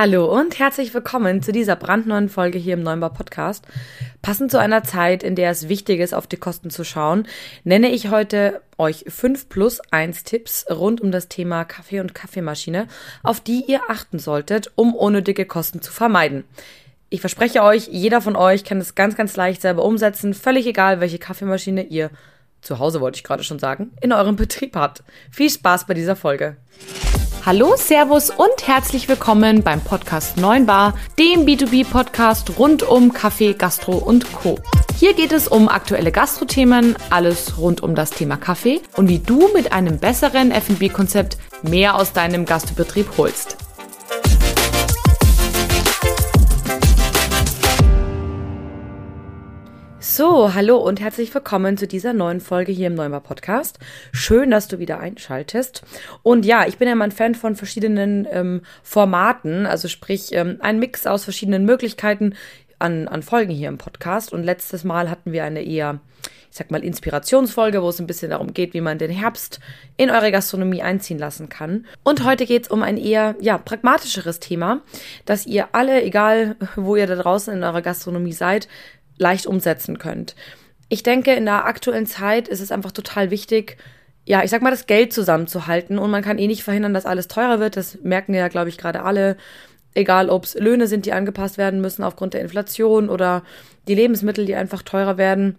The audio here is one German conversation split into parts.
Hallo und herzlich willkommen zu dieser brandneuen Folge hier im Neubau Podcast. Passend zu einer Zeit, in der es wichtig ist, auf die Kosten zu schauen, nenne ich heute euch 5 plus 1 Tipps rund um das Thema Kaffee und Kaffeemaschine, auf die ihr achten solltet, um unnötige Kosten zu vermeiden. Ich verspreche euch, jeder von euch kann es ganz, ganz leicht selber umsetzen, völlig egal, welche Kaffeemaschine ihr zu Hause, wollte ich gerade schon sagen, in eurem Betrieb habt. Viel Spaß bei dieser Folge. Hallo, Servus und herzlich willkommen beim Podcast 9 Bar, dem B2B-Podcast rund um Kaffee, Gastro und Co. Hier geht es um aktuelle Gastrothemen, alles rund um das Thema Kaffee und wie du mit einem besseren F&B-Konzept mehr aus deinem Gastbetrieb holst. So, hallo und herzlich willkommen zu dieser neuen Folge hier im Neumer Podcast. Schön, dass du wieder einschaltest. Und ja, ich bin ja mal ein Fan von verschiedenen ähm, Formaten, also sprich ähm, ein Mix aus verschiedenen Möglichkeiten an, an Folgen hier im Podcast. Und letztes Mal hatten wir eine eher, ich sag mal, Inspirationsfolge, wo es ein bisschen darum geht, wie man den Herbst in eure Gastronomie einziehen lassen kann. Und heute geht es um ein eher, ja, pragmatischeres Thema, dass ihr alle, egal wo ihr da draußen in eurer Gastronomie seid, leicht umsetzen könnt. Ich denke, in der aktuellen Zeit ist es einfach total wichtig, ja, ich sag mal, das Geld zusammenzuhalten und man kann eh nicht verhindern, dass alles teurer wird. Das merken ja, glaube ich, gerade alle. Egal, ob es Löhne sind, die angepasst werden müssen aufgrund der Inflation oder die Lebensmittel, die einfach teurer werden.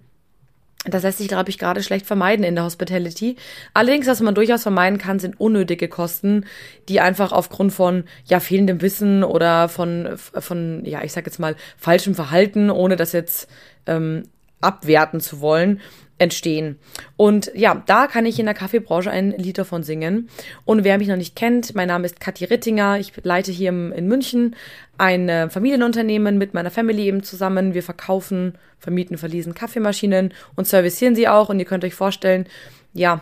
Das lässt sich, glaube ich, gerade schlecht vermeiden in der Hospitality. Allerdings, was man durchaus vermeiden kann, sind unnötige Kosten, die einfach aufgrund von ja fehlendem Wissen oder von von ja ich sag jetzt mal falschem Verhalten, ohne das jetzt ähm, abwerten zu wollen, entstehen. Und ja, da kann ich in der Kaffeebranche ein Lied davon singen. Und wer mich noch nicht kennt, mein Name ist Kathi Rittinger. Ich leite hier in München ein Familienunternehmen mit meiner Family eben zusammen. Wir verkaufen, vermieten, verließen Kaffeemaschinen und servicieren sie auch. Und ihr könnt euch vorstellen, ja,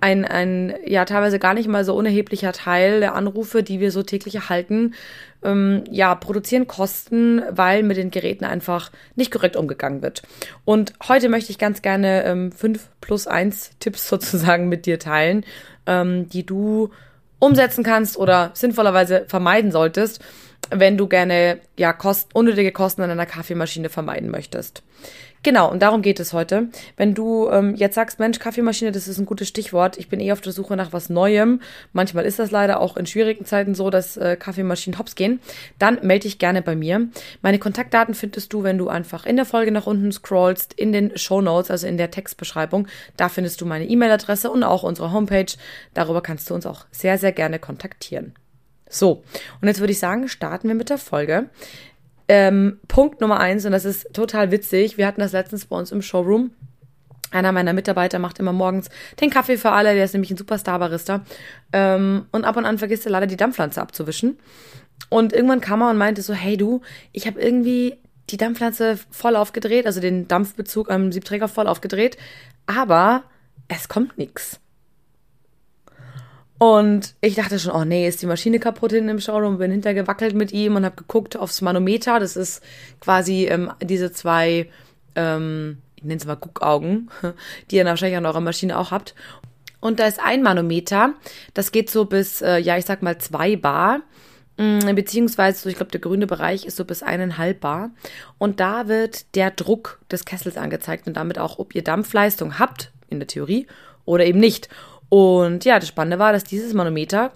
ein, ein ja teilweise gar nicht mal so unerheblicher Teil der Anrufe, die wir so täglich erhalten, ähm, ja, produzieren Kosten, weil mit den Geräten einfach nicht korrekt umgegangen wird. Und heute möchte ich ganz gerne ähm, fünf plus eins Tipps sozusagen mit dir teilen, ähm, die du umsetzen kannst oder sinnvollerweise vermeiden solltest, wenn du gerne ja Kosten, unnötige Kosten an einer Kaffeemaschine vermeiden möchtest. Genau, und darum geht es heute. Wenn du ähm, jetzt sagst, Mensch, Kaffeemaschine, das ist ein gutes Stichwort. Ich bin eh auf der Suche nach was Neuem. Manchmal ist das leider auch in schwierigen Zeiten so, dass äh, Kaffeemaschinen hops gehen. Dann melde dich gerne bei mir. Meine Kontaktdaten findest du, wenn du einfach in der Folge nach unten scrollst, in den Show Notes, also in der Textbeschreibung. Da findest du meine E-Mail-Adresse und auch unsere Homepage. Darüber kannst du uns auch sehr, sehr gerne kontaktieren. So, und jetzt würde ich sagen, starten wir mit der Folge. Ähm, Punkt Nummer eins, und das ist total witzig, wir hatten das letztens bei uns im Showroom. Einer meiner Mitarbeiter macht immer morgens den Kaffee für alle, der ist nämlich ein Superstar-Barista. Ähm, und ab und an vergisst er leider die Dampfpflanze abzuwischen. Und irgendwann kam er und meinte so, hey du, ich habe irgendwie die Dampfpflanze voll aufgedreht, also den Dampfbezug am Siebträger voll aufgedreht, aber es kommt nichts. Und ich dachte schon, oh nee, ist die Maschine kaputt hinten im Showroom, bin hintergewackelt mit ihm und habe geguckt aufs Manometer. Das ist quasi ähm, diese zwei, ähm, ich nenne es mal Guckaugen, die ihr wahrscheinlich an eurer Maschine auch habt. Und da ist ein Manometer, das geht so bis, äh, ja, ich sag mal zwei Bar. Mm, beziehungsweise, so, ich glaube, der grüne Bereich ist so bis eineinhalb Bar. Und da wird der Druck des Kessels angezeigt und damit auch, ob ihr Dampfleistung habt, in der Theorie, oder eben nicht. Und ja, das Spannende war, dass dieses Manometer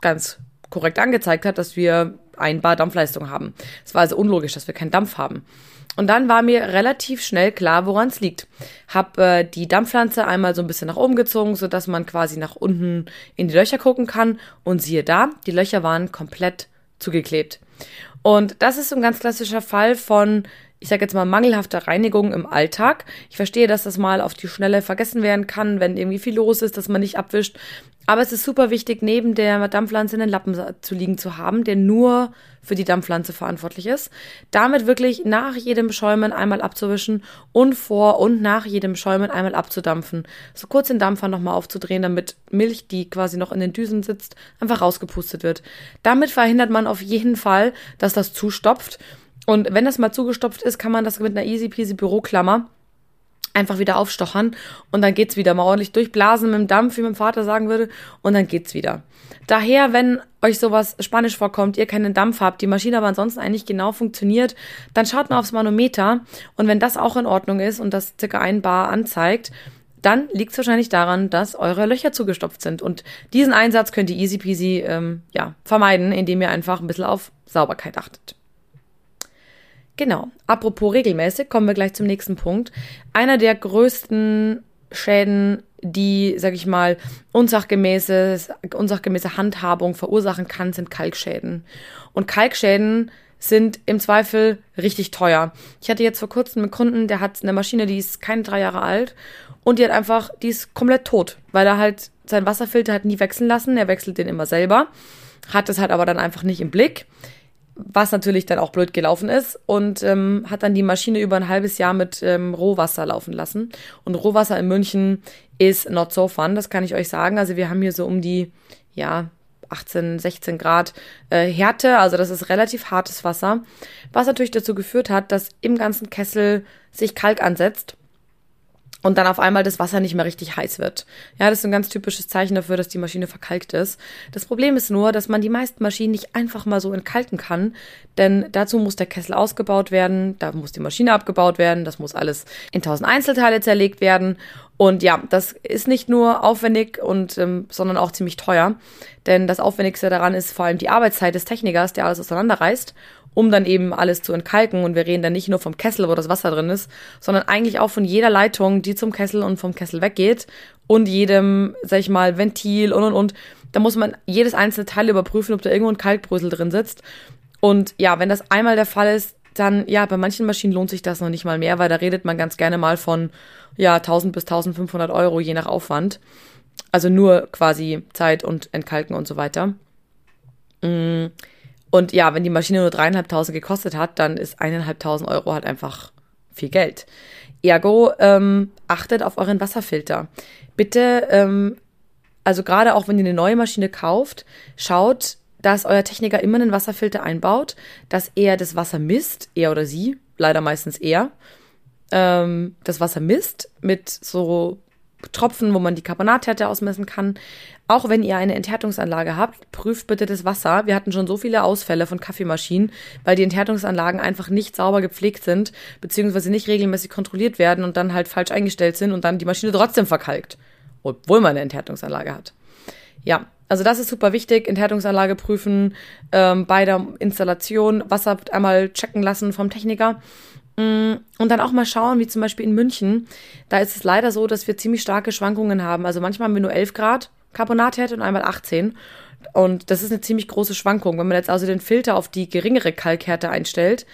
ganz korrekt angezeigt hat, dass wir ein Bar Dampfleistung haben. Es war also unlogisch, dass wir keinen Dampf haben. Und dann war mir relativ schnell klar, woran es liegt. Hab äh, die Dampfpflanze einmal so ein bisschen nach oben gezogen, so dass man quasi nach unten in die Löcher gucken kann. Und siehe da, die Löcher waren komplett zugeklebt. Und das ist ein ganz klassischer Fall von ich sage jetzt mal, mangelhafter Reinigung im Alltag. Ich verstehe, dass das mal auf die Schnelle vergessen werden kann, wenn irgendwie viel los ist, dass man nicht abwischt. Aber es ist super wichtig, neben der Dampfpflanze einen Lappen zu liegen zu haben, der nur für die Dampfpflanze verantwortlich ist. Damit wirklich nach jedem Schäumen einmal abzuwischen und vor und nach jedem Schäumen einmal abzudampfen. So kurz den Dampfer nochmal aufzudrehen, damit Milch, die quasi noch in den Düsen sitzt, einfach rausgepustet wird. Damit verhindert man auf jeden Fall, dass das zustopft und wenn das mal zugestopft ist, kann man das mit einer easy peasy Büroklammer einfach wieder aufstochern und dann geht's wieder mal ordentlich durchblasen mit dem Dampf, wie mein Vater sagen würde, und dann geht's wieder. Daher, wenn euch sowas spanisch vorkommt, ihr keinen Dampf habt, die Maschine aber ansonsten eigentlich genau funktioniert, dann schaut mal aufs Manometer und wenn das auch in Ordnung ist und das circa ein Bar anzeigt, dann liegt es wahrscheinlich daran, dass eure Löcher zugestopft sind. Und diesen Einsatz könnt ihr easy peasy ähm, ja, vermeiden, indem ihr einfach ein bisschen auf Sauberkeit achtet. Genau. Apropos regelmäßig, kommen wir gleich zum nächsten Punkt. Einer der größten Schäden, die, sag ich mal, unsachgemäße, unsachgemäße Handhabung verursachen kann, sind Kalkschäden. Und Kalkschäden sind im Zweifel richtig teuer. Ich hatte jetzt vor kurzem einen Kunden, der hat eine Maschine, die ist keine drei Jahre alt und die hat einfach, die ist komplett tot, weil er halt seinen Wasserfilter hat nie wechseln lassen. Er wechselt den immer selber, hat es halt aber dann einfach nicht im Blick was natürlich dann auch blöd gelaufen ist und ähm, hat dann die Maschine über ein halbes Jahr mit ähm, Rohwasser laufen lassen. Und Rohwasser in München ist not so fun, das kann ich euch sagen. Also wir haben hier so um die, ja, 18, 16 Grad äh, Härte, also das ist relativ hartes Wasser, was natürlich dazu geführt hat, dass im ganzen Kessel sich Kalk ansetzt und dann auf einmal das Wasser nicht mehr richtig heiß wird. Ja, das ist ein ganz typisches Zeichen dafür, dass die Maschine verkalkt ist. Das Problem ist nur, dass man die meisten Maschinen nicht einfach mal so entkalken kann, denn dazu muss der Kessel ausgebaut werden, da muss die Maschine abgebaut werden, das muss alles in tausend Einzelteile zerlegt werden und ja, das ist nicht nur aufwendig und ähm, sondern auch ziemlich teuer, denn das Aufwendigste daran ist vor allem die Arbeitszeit des Technikers, der alles auseinanderreißt um dann eben alles zu entkalken. Und wir reden dann nicht nur vom Kessel, wo das Wasser drin ist, sondern eigentlich auch von jeder Leitung, die zum Kessel und vom Kessel weggeht und jedem, sag ich mal, Ventil und und und. Da muss man jedes einzelne Teil überprüfen, ob da irgendwo ein Kalkbrösel drin sitzt. Und ja, wenn das einmal der Fall ist, dann, ja, bei manchen Maschinen lohnt sich das noch nicht mal mehr, weil da redet man ganz gerne mal von, ja, 1000 bis 1500 Euro, je nach Aufwand. Also nur quasi Zeit und Entkalken und so weiter. Mm. Und ja, wenn die Maschine nur dreieinhalbtausend gekostet hat, dann ist eineinhalbtausend Euro halt einfach viel Geld. Ergo, ähm, achtet auf euren Wasserfilter. Bitte, ähm, also gerade auch wenn ihr eine neue Maschine kauft, schaut, dass euer Techniker immer einen Wasserfilter einbaut, dass er das Wasser misst, er oder sie, leider meistens er, ähm, das Wasser misst mit so Tropfen, wo man die Carbonathärte ausmessen kann. Auch wenn ihr eine Enthärtungsanlage habt, prüft bitte das Wasser. Wir hatten schon so viele Ausfälle von Kaffeemaschinen, weil die Enthärtungsanlagen einfach nicht sauber gepflegt sind, beziehungsweise nicht regelmäßig kontrolliert werden und dann halt falsch eingestellt sind und dann die Maschine trotzdem verkalkt, obwohl man eine Enthärtungsanlage hat. Ja, also das ist super wichtig. Enthärtungsanlage prüfen, ähm, bei der Installation Wasser einmal checken lassen vom Techniker. Mm, und dann auch mal schauen, wie zum Beispiel in München. Da ist es leider so, dass wir ziemlich starke Schwankungen haben. Also manchmal haben wir nur 11 Grad Carbonathärte und einmal 18. Und das ist eine ziemlich große Schwankung. Wenn man jetzt also den Filter auf die geringere Kalkhärte einstellt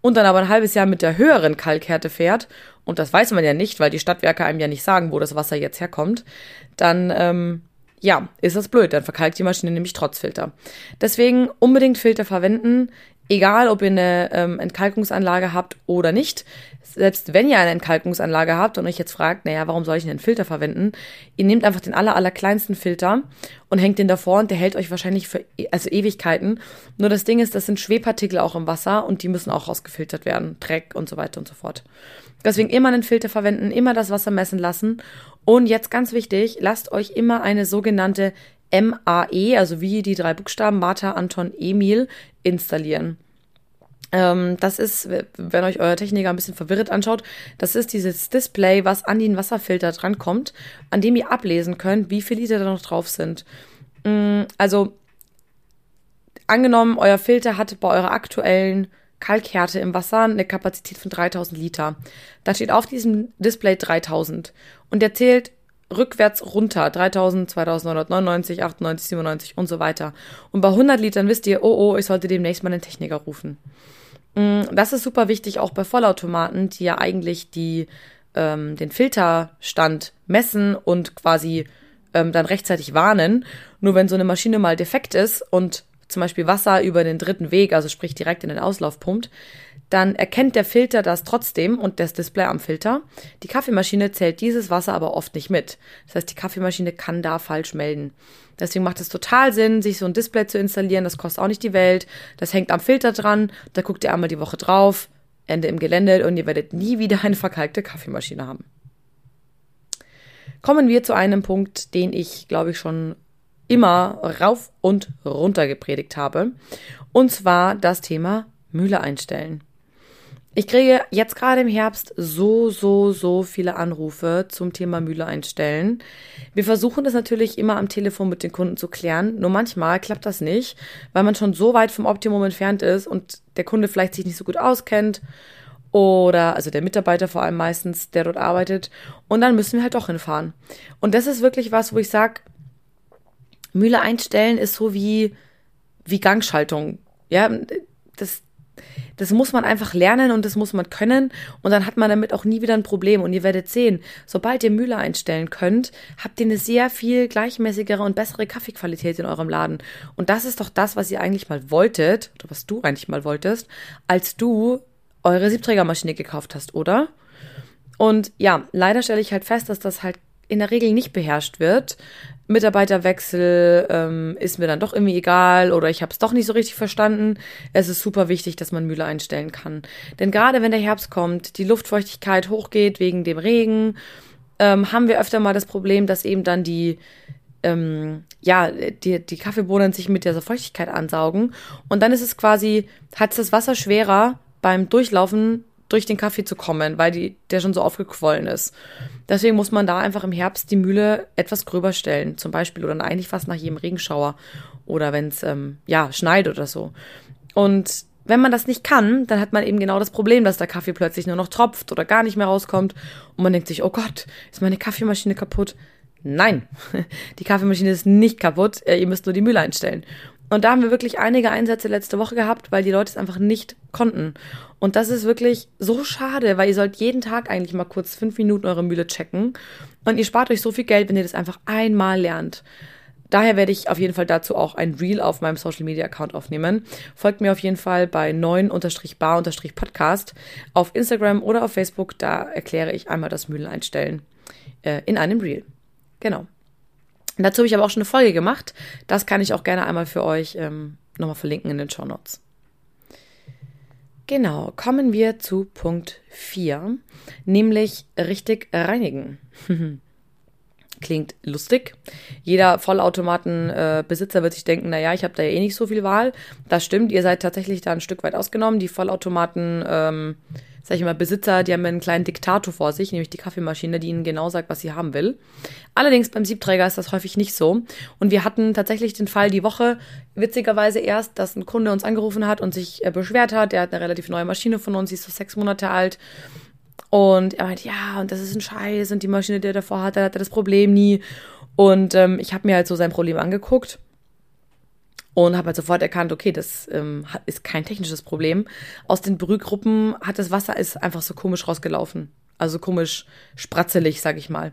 und dann aber ein halbes Jahr mit der höheren Kalkhärte fährt, und das weiß man ja nicht, weil die Stadtwerke einem ja nicht sagen, wo das Wasser jetzt herkommt, dann ähm, ja, ist das blöd. Dann verkalkt die Maschine nämlich trotz Filter. Deswegen unbedingt Filter verwenden. Egal, ob ihr eine ähm, Entkalkungsanlage habt oder nicht, selbst wenn ihr eine Entkalkungsanlage habt und euch jetzt fragt, naja, warum soll ich einen Filter verwenden? Ihr nehmt einfach den aller, aller kleinsten Filter und hängt den davor und der hält euch wahrscheinlich für e, also Ewigkeiten. Nur das Ding ist, das sind Schwerpartikel auch im Wasser und die müssen auch rausgefiltert werden. Dreck und so weiter und so fort. Deswegen immer einen Filter verwenden, immer das Wasser messen lassen. Und jetzt ganz wichtig, lasst euch immer eine sogenannte MAE, also wie die drei Buchstaben Martha, Anton, Emil, installieren. Ähm, das ist, wenn euch euer Techniker ein bisschen verwirrt anschaut, das ist dieses Display, was an den Wasserfilter drankommt, an dem ihr ablesen könnt, wie viele Liter da noch drauf sind. Mm, also, angenommen, euer Filter hat bei eurer aktuellen Kalkhärte im Wasser eine Kapazität von 3000 Liter. Da steht auf diesem Display 3000 und der zählt rückwärts runter. 3000, 2999, 98, 97 und so weiter. Und bei 100 Litern wisst ihr, oh, oh, ich sollte demnächst mal einen Techniker rufen. Mm, das ist super wichtig, auch bei Vollautomaten, die ja eigentlich die, ähm, den Filterstand messen und quasi ähm, dann rechtzeitig warnen. Nur wenn so eine Maschine mal defekt ist und zum Beispiel Wasser über den dritten Weg, also sprich direkt in den Auslauf pumpt, dann erkennt der Filter das trotzdem und das Display am Filter. Die Kaffeemaschine zählt dieses Wasser aber oft nicht mit. Das heißt, die Kaffeemaschine kann da falsch melden. Deswegen macht es total Sinn, sich so ein Display zu installieren. Das kostet auch nicht die Welt. Das hängt am Filter dran. Da guckt ihr einmal die Woche drauf. Ende im Gelände und ihr werdet nie wieder eine verkalkte Kaffeemaschine haben. kommen wir zu einem Punkt, den ich, glaube ich, schon immer rauf und runter gepredigt habe. Und zwar das Thema Mühle einstellen. Ich kriege jetzt gerade im Herbst so, so, so viele Anrufe zum Thema Mühle einstellen. Wir versuchen das natürlich immer am Telefon mit den Kunden zu klären. Nur manchmal klappt das nicht, weil man schon so weit vom Optimum entfernt ist und der Kunde vielleicht sich nicht so gut auskennt oder also der Mitarbeiter vor allem meistens, der dort arbeitet. Und dann müssen wir halt doch hinfahren. Und das ist wirklich was, wo ich sage, Mühle einstellen ist so wie, wie Gangschaltung. Ja, das, das muss man einfach lernen und das muss man können und dann hat man damit auch nie wieder ein Problem. Und ihr werdet sehen, sobald ihr Mühle einstellen könnt, habt ihr eine sehr viel gleichmäßigere und bessere Kaffeequalität in eurem Laden. Und das ist doch das, was ihr eigentlich mal wolltet, oder was du eigentlich mal wolltest, als du eure Siebträgermaschine gekauft hast, oder? Und ja, leider stelle ich halt fest, dass das halt in der Regel nicht beherrscht wird. Mitarbeiterwechsel ähm, ist mir dann doch irgendwie egal oder ich habe es doch nicht so richtig verstanden. Es ist super wichtig, dass man Mühle einstellen kann. Denn gerade wenn der Herbst kommt, die Luftfeuchtigkeit hochgeht wegen dem Regen, ähm, haben wir öfter mal das Problem, dass eben dann die ähm, ja, die, die Kaffeebohnen sich mit dieser Feuchtigkeit ansaugen. Und dann ist es quasi, hat das Wasser schwerer beim Durchlaufen durch den Kaffee zu kommen, weil die, der schon so aufgequollen ist. Deswegen muss man da einfach im Herbst die Mühle etwas gröber stellen, zum Beispiel, oder eigentlich fast nach jedem Regenschauer oder wenn es ähm, ja schneit oder so. Und wenn man das nicht kann, dann hat man eben genau das Problem, dass der Kaffee plötzlich nur noch tropft oder gar nicht mehr rauskommt und man denkt sich, oh Gott, ist meine Kaffeemaschine kaputt? Nein, die Kaffeemaschine ist nicht kaputt, ihr müsst nur die Mühle einstellen. Und da haben wir wirklich einige Einsätze letzte Woche gehabt, weil die Leute es einfach nicht konnten. Und das ist wirklich so schade, weil ihr sollt jeden Tag eigentlich mal kurz fünf Minuten eure Mühle checken. Und ihr spart euch so viel Geld, wenn ihr das einfach einmal lernt. Daher werde ich auf jeden Fall dazu auch ein Reel auf meinem Social Media Account aufnehmen. Folgt mir auf jeden Fall bei 9-bar-podcast auf Instagram oder auf Facebook. Da erkläre ich einmal das Mühlen einstellen äh, in einem Reel. Genau. Dazu habe ich aber auch schon eine Folge gemacht. Das kann ich auch gerne einmal für euch ähm, nochmal verlinken in den Show Notes. Genau, kommen wir zu Punkt 4, nämlich richtig reinigen. Klingt lustig. Jeder Vollautomatenbesitzer äh, wird sich denken, naja, ich habe da ja eh nicht so viel Wahl. Das stimmt, ihr seid tatsächlich da ein Stück weit ausgenommen. Die Vollautomaten ähm, sag ich mal, Besitzer, die haben einen kleinen Diktator vor sich, nämlich die Kaffeemaschine, die ihnen genau sagt, was sie haben will. Allerdings beim Siebträger ist das häufig nicht so. Und wir hatten tatsächlich den Fall die Woche, witzigerweise erst, dass ein Kunde uns angerufen hat und sich äh, beschwert hat. Der hat eine relativ neue Maschine von uns, die ist so sechs Monate alt. Und er meint, ja, und das ist ein Scheiß und die Maschine, die er davor hatte, hatte das Problem nie. Und ähm, ich habe mir halt so sein Problem angeguckt und habe halt sofort erkannt, okay, das ähm, ist kein technisches Problem. Aus den Brühgruppen hat das Wasser ist einfach so komisch rausgelaufen. Also komisch spratzelig, sag ich mal.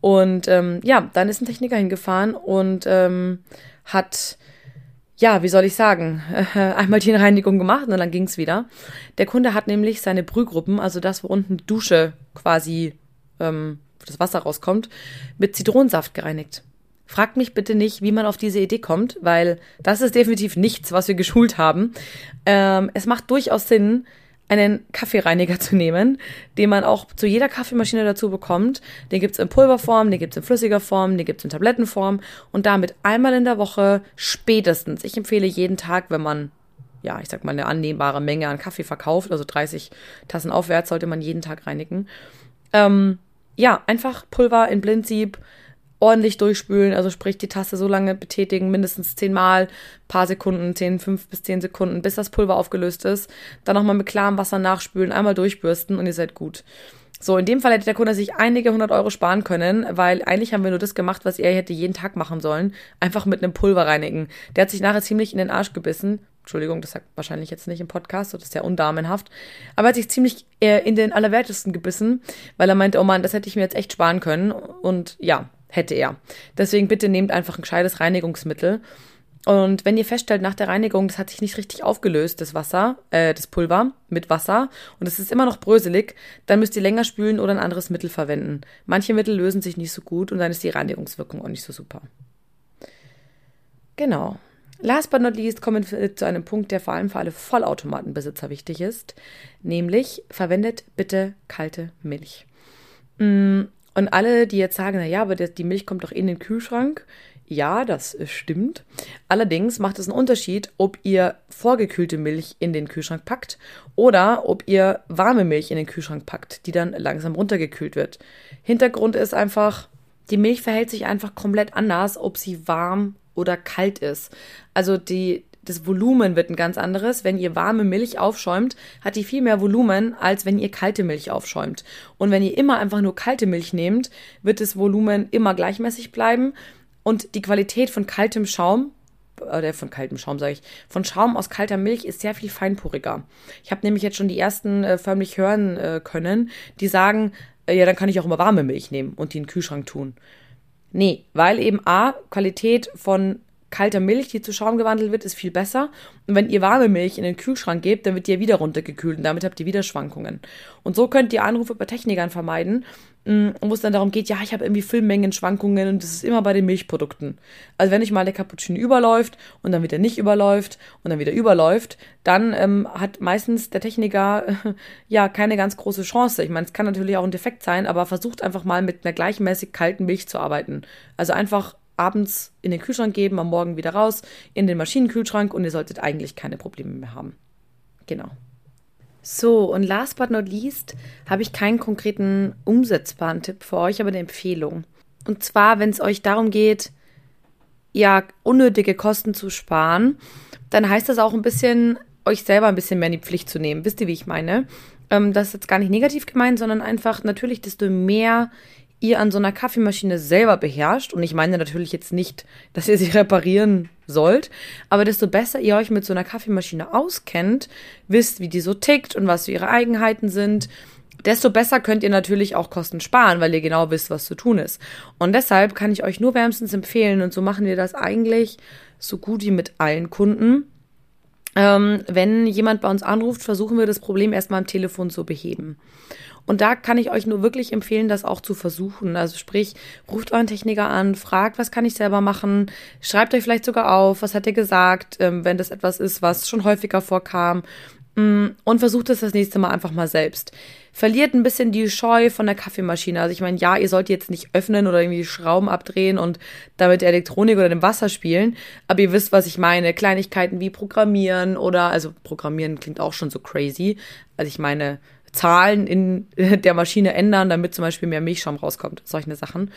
Und ähm, ja, dann ist ein Techniker hingefahren und ähm, hat, ja, wie soll ich sagen, einmal die Reinigung gemacht und dann ging's wieder. Der Kunde hat nämlich seine Brühgruppen, also das, wo unten die Dusche quasi ähm, das Wasser rauskommt, mit Zitronensaft gereinigt. Fragt mich bitte nicht, wie man auf diese Idee kommt, weil das ist definitiv nichts, was wir geschult haben. Ähm, es macht durchaus Sinn, einen Kaffeereiniger zu nehmen, den man auch zu jeder Kaffeemaschine dazu bekommt. Den gibt's in Pulverform, den gibt's in flüssiger Form, den gibt's in Tablettenform und damit einmal in der Woche spätestens. Ich empfehle jeden Tag, wenn man ja, ich sag mal, eine annehmbare Menge an Kaffee verkauft, also 30 Tassen aufwärts, sollte man jeden Tag reinigen. Ähm, ja, einfach Pulver in Blindsieb, ordentlich durchspülen, also sprich die Tasse so lange betätigen, mindestens zehnmal, paar Sekunden, zehn, fünf bis zehn Sekunden, bis das Pulver aufgelöst ist. Dann nochmal mit klarem Wasser nachspülen, einmal durchbürsten und ihr seid gut. So, in dem Fall hätte der Kunde sich einige hundert Euro sparen können, weil eigentlich haben wir nur das gemacht, was er hätte jeden Tag machen sollen. Einfach mit einem Pulver reinigen. Der hat sich nachher ziemlich in den Arsch gebissen. Entschuldigung, das sagt wahrscheinlich jetzt nicht im Podcast, das ist ja undamenhaft. Aber er hat sich ziemlich äh, in den Allerwertesten gebissen, weil er meinte, oh Mann, das hätte ich mir jetzt echt sparen können. Und ja, hätte er. Deswegen bitte nehmt einfach ein gescheites Reinigungsmittel. Und wenn ihr feststellt, nach der Reinigung, das hat sich nicht richtig aufgelöst, das Wasser, äh, das Pulver mit Wasser, und es ist immer noch bröselig, dann müsst ihr länger spülen oder ein anderes Mittel verwenden. Manche Mittel lösen sich nicht so gut und dann ist die Reinigungswirkung auch nicht so super. Genau. Last but not least kommen wir zu einem Punkt, der vor allem für alle Vollautomatenbesitzer wichtig ist, nämlich verwendet bitte kalte Milch. Und alle, die jetzt sagen, naja, aber die Milch kommt doch in den Kühlschrank. Ja, das stimmt. Allerdings macht es einen Unterschied, ob ihr vorgekühlte Milch in den Kühlschrank packt oder ob ihr warme Milch in den Kühlschrank packt, die dann langsam runtergekühlt wird. Hintergrund ist einfach, die Milch verhält sich einfach komplett anders, ob sie warm oder kalt ist. Also die, das Volumen wird ein ganz anderes. Wenn ihr warme Milch aufschäumt, hat die viel mehr Volumen, als wenn ihr kalte Milch aufschäumt. Und wenn ihr immer einfach nur kalte Milch nehmt, wird das Volumen immer gleichmäßig bleiben und die Qualität von kaltem Schaum oder von kaltem Schaum sage ich, von Schaum aus kalter Milch ist sehr viel feinporiger. Ich habe nämlich jetzt schon die ersten äh, förmlich hören äh, können, die sagen, äh, ja, dann kann ich auch immer warme Milch nehmen und die in den Kühlschrank tun. Nee, weil eben A, Qualität von kalter Milch, die zu Schaum gewandelt wird, ist viel besser. Und wenn ihr warme Milch in den Kühlschrank gebt, dann wird die ja wieder runtergekühlt und damit habt ihr wieder Schwankungen. Und so könnt ihr Anrufe bei Technikern vermeiden, mm, wo es dann darum geht, ja, ich habe irgendwie Füllmengenschwankungen und das ist immer bei den Milchprodukten. Also wenn ich mal der Cappuccino überläuft und dann wieder nicht überläuft und dann wieder überläuft, dann ähm, hat meistens der Techniker äh, ja keine ganz große Chance. Ich meine, es kann natürlich auch ein Defekt sein, aber versucht einfach mal mit einer gleichmäßig kalten Milch zu arbeiten. Also einfach abends in den Kühlschrank geben, am Morgen wieder raus, in den Maschinenkühlschrank und ihr solltet eigentlich keine Probleme mehr haben. Genau. So, und last but not least habe ich keinen konkreten umsetzbaren Tipp für euch, aber eine Empfehlung. Und zwar, wenn es euch darum geht, ja, unnötige Kosten zu sparen, dann heißt das auch ein bisschen, euch selber ein bisschen mehr in die Pflicht zu nehmen. Wisst ihr, wie ich meine? Ähm, das ist jetzt gar nicht negativ gemeint, sondern einfach natürlich, desto mehr ihr an so einer Kaffeemaschine selber beherrscht, und ich meine natürlich jetzt nicht, dass ihr sie reparieren sollt, aber desto besser ihr euch mit so einer Kaffeemaschine auskennt, wisst, wie die so tickt und was so ihre Eigenheiten sind, desto besser könnt ihr natürlich auch Kosten sparen, weil ihr genau wisst, was zu tun ist. Und deshalb kann ich euch nur wärmstens empfehlen, und so machen wir das eigentlich so gut wie mit allen Kunden. Ähm, wenn jemand bei uns anruft, versuchen wir das Problem erstmal am Telefon zu beheben. Und da kann ich euch nur wirklich empfehlen, das auch zu versuchen. Also sprich, ruft euren Techniker an, fragt, was kann ich selber machen, schreibt euch vielleicht sogar auf, was hat er gesagt, ähm, wenn das etwas ist, was schon häufiger vorkam. Mm, und versucht es das nächste Mal einfach mal selbst. Verliert ein bisschen die Scheu von der Kaffeemaschine. Also ich meine, ja, ihr sollt jetzt nicht öffnen oder irgendwie Schrauben abdrehen und damit Elektronik oder dem Wasser spielen, aber ihr wisst, was ich meine. Kleinigkeiten wie Programmieren oder, also Programmieren klingt auch schon so crazy. Also ich meine, Zahlen in der Maschine ändern, damit zum Beispiel mehr Milchschaum rauskommt. Solche Sachen.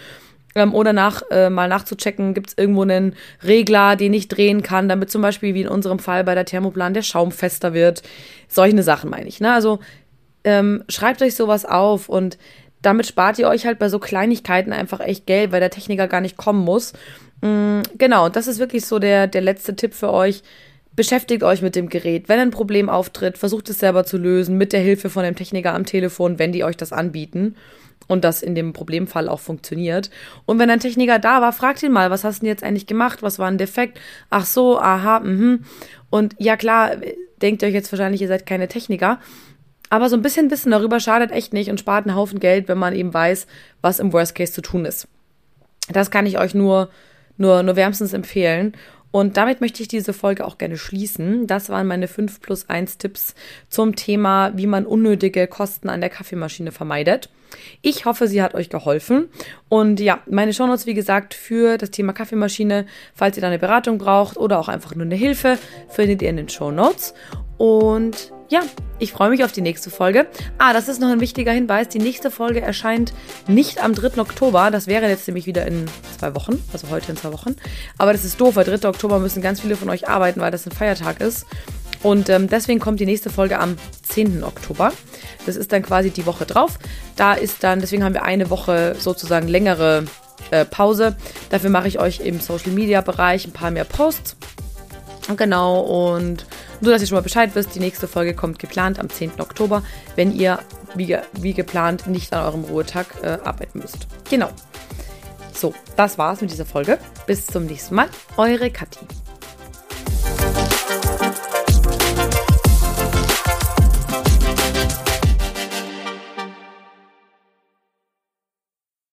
Ähm, oder nach, äh, mal nachzuchecken, gibt es irgendwo einen Regler, den ich drehen kann, damit zum Beispiel, wie in unserem Fall bei der Thermoplan, der Schaum fester wird. Solche Sachen meine ich. Ne? Also ähm, schreibt euch sowas auf und damit spart ihr euch halt bei so Kleinigkeiten einfach echt Geld, weil der Techniker gar nicht kommen muss. Mhm, genau, und das ist wirklich so der, der letzte Tipp für euch Beschäftigt euch mit dem Gerät. Wenn ein Problem auftritt, versucht es selber zu lösen mit der Hilfe von dem Techniker am Telefon, wenn die euch das anbieten und das in dem Problemfall auch funktioniert. Und wenn ein Techniker da war, fragt ihn mal, was hast du denn jetzt eigentlich gemacht? Was war ein Defekt? Ach so, aha, mhm. Und ja klar, denkt ihr euch jetzt wahrscheinlich, ihr seid keine Techniker. Aber so ein bisschen Wissen darüber schadet echt nicht und spart einen Haufen Geld, wenn man eben weiß, was im Worst Case zu tun ist. Das kann ich euch nur, nur, nur wärmstens empfehlen. Und damit möchte ich diese Folge auch gerne schließen. Das waren meine 5 plus 1 Tipps zum Thema, wie man unnötige Kosten an der Kaffeemaschine vermeidet. Ich hoffe, sie hat euch geholfen. Und ja, meine Shownotes, wie gesagt, für das Thema Kaffeemaschine, falls ihr da eine Beratung braucht oder auch einfach nur eine Hilfe, findet ihr in den Shownotes. Und ja, ich freue mich auf die nächste Folge. Ah, das ist noch ein wichtiger Hinweis. Die nächste Folge erscheint nicht am 3. Oktober. Das wäre jetzt nämlich wieder in zwei Wochen, also heute in zwei Wochen. Aber das ist doof, weil 3. Oktober müssen ganz viele von euch arbeiten, weil das ein Feiertag ist. Und ähm, deswegen kommt die nächste Folge am 10. Oktober. Das ist dann quasi die Woche drauf. Da ist dann, deswegen haben wir eine Woche sozusagen längere äh, Pause. Dafür mache ich euch im Social Media Bereich ein paar mehr Posts. Genau, und nur, dass ihr schon mal Bescheid wisst, die nächste Folge kommt geplant am 10. Oktober, wenn ihr wie, wie geplant nicht an eurem Ruhetag äh, arbeiten müsst. Genau. So, das war's mit dieser Folge. Bis zum nächsten Mal. Eure Kathi.